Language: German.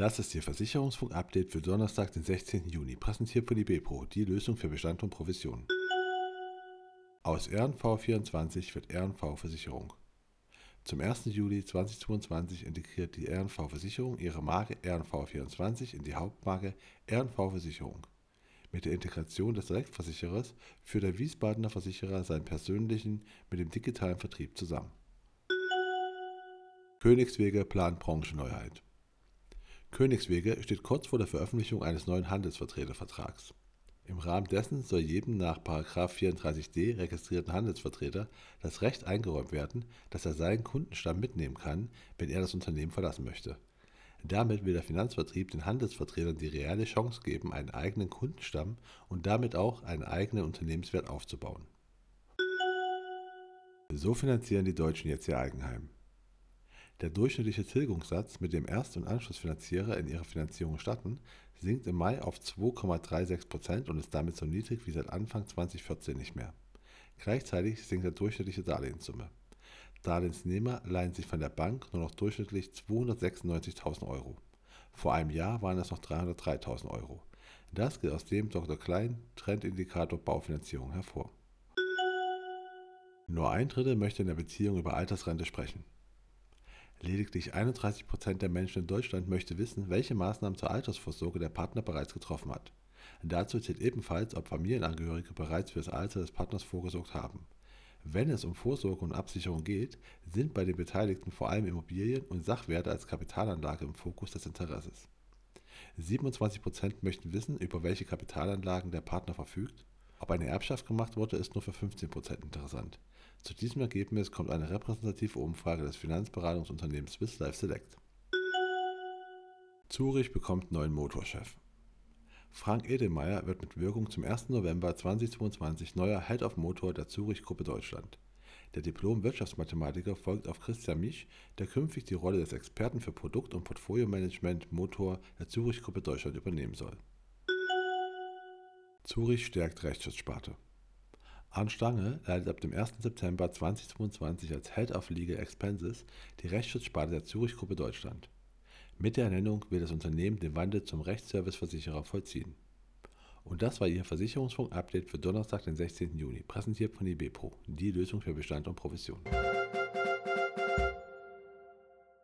Das ist Ihr Versicherungsfunk-Update für Donnerstag, den 16. Juni, präsentiert von IBPRO, die Lösung für Bestand und Provision. Aus RNV24 wird RNV-Versicherung. Zum 1. Juli 2022 integriert die RNV-Versicherung ihre Marke RNV24 in die Hauptmarke RNV-Versicherung. Mit der Integration des Direktversicherers führt der Wiesbadener Versicherer seinen persönlichen mit dem digitalen Vertrieb zusammen. Königswege plant Branchenneuheit. Königswege steht kurz vor der Veröffentlichung eines neuen Handelsvertretervertrags. Im Rahmen dessen soll jedem nach 34d registrierten Handelsvertreter das Recht eingeräumt werden, dass er seinen Kundenstamm mitnehmen kann, wenn er das Unternehmen verlassen möchte. Damit will der Finanzvertrieb den Handelsvertretern die reale Chance geben, einen eigenen Kundenstamm und damit auch einen eigenen Unternehmenswert aufzubauen. So finanzieren die Deutschen jetzt ihr Eigenheim. Der durchschnittliche Tilgungssatz, mit dem Erst- und Anschlussfinanzierer in ihre Finanzierung starten, sinkt im Mai auf 2,36% und ist damit so niedrig wie seit Anfang 2014 nicht mehr. Gleichzeitig sinkt der durchschnittliche Darlehenssumme. Darlehensnehmer leihen sich von der Bank nur noch durchschnittlich 296.000 Euro. Vor einem Jahr waren es noch 303.000 Euro. Das geht aus dem Dr. Klein Trendindikator Baufinanzierung hervor. Nur ein Drittel möchte in der Beziehung über Altersrente sprechen. Lediglich 31 Prozent der Menschen in Deutschland möchte wissen, welche Maßnahmen zur Altersvorsorge der Partner bereits getroffen hat. Dazu zählt ebenfalls, ob Familienangehörige bereits für das Alter des Partners vorgesorgt haben. Wenn es um Vorsorge und Absicherung geht, sind bei den Beteiligten vor allem Immobilien und Sachwerte als Kapitalanlage im Fokus des Interesses. 27 Prozent möchten wissen, über welche Kapitalanlagen der Partner verfügt. Ob eine Erbschaft gemacht wurde, ist nur für 15 Prozent interessant. Zu diesem Ergebnis kommt eine repräsentative Umfrage des Finanzberatungsunternehmens Swiss Life Select. Zurich bekommt neuen Motorchef. Frank Edelmeier wird mit Wirkung zum 1. November 2022 neuer Head of Motor der Zurich Gruppe Deutschland. Der Diplom-Wirtschaftsmathematiker folgt auf Christian Mich, der künftig die Rolle des Experten für Produkt- und Portfolio-Management Motor der Zurich Gruppe Deutschland übernehmen soll. Zurich stärkt Rechtsschutzsparte. Arndt Stange leitet ab dem 1. September 2022 als Head of Legal Expenses die Rechtsschutzsparte der Zurich-Gruppe Deutschland. Mit der Ernennung will das Unternehmen den Wandel zum Rechtsservice-Versicherer vollziehen. Und das war Ihr Versicherungsfunk-Update für Donnerstag, den 16. Juni, präsentiert von IBPRO, die Lösung für Bestand und Provision.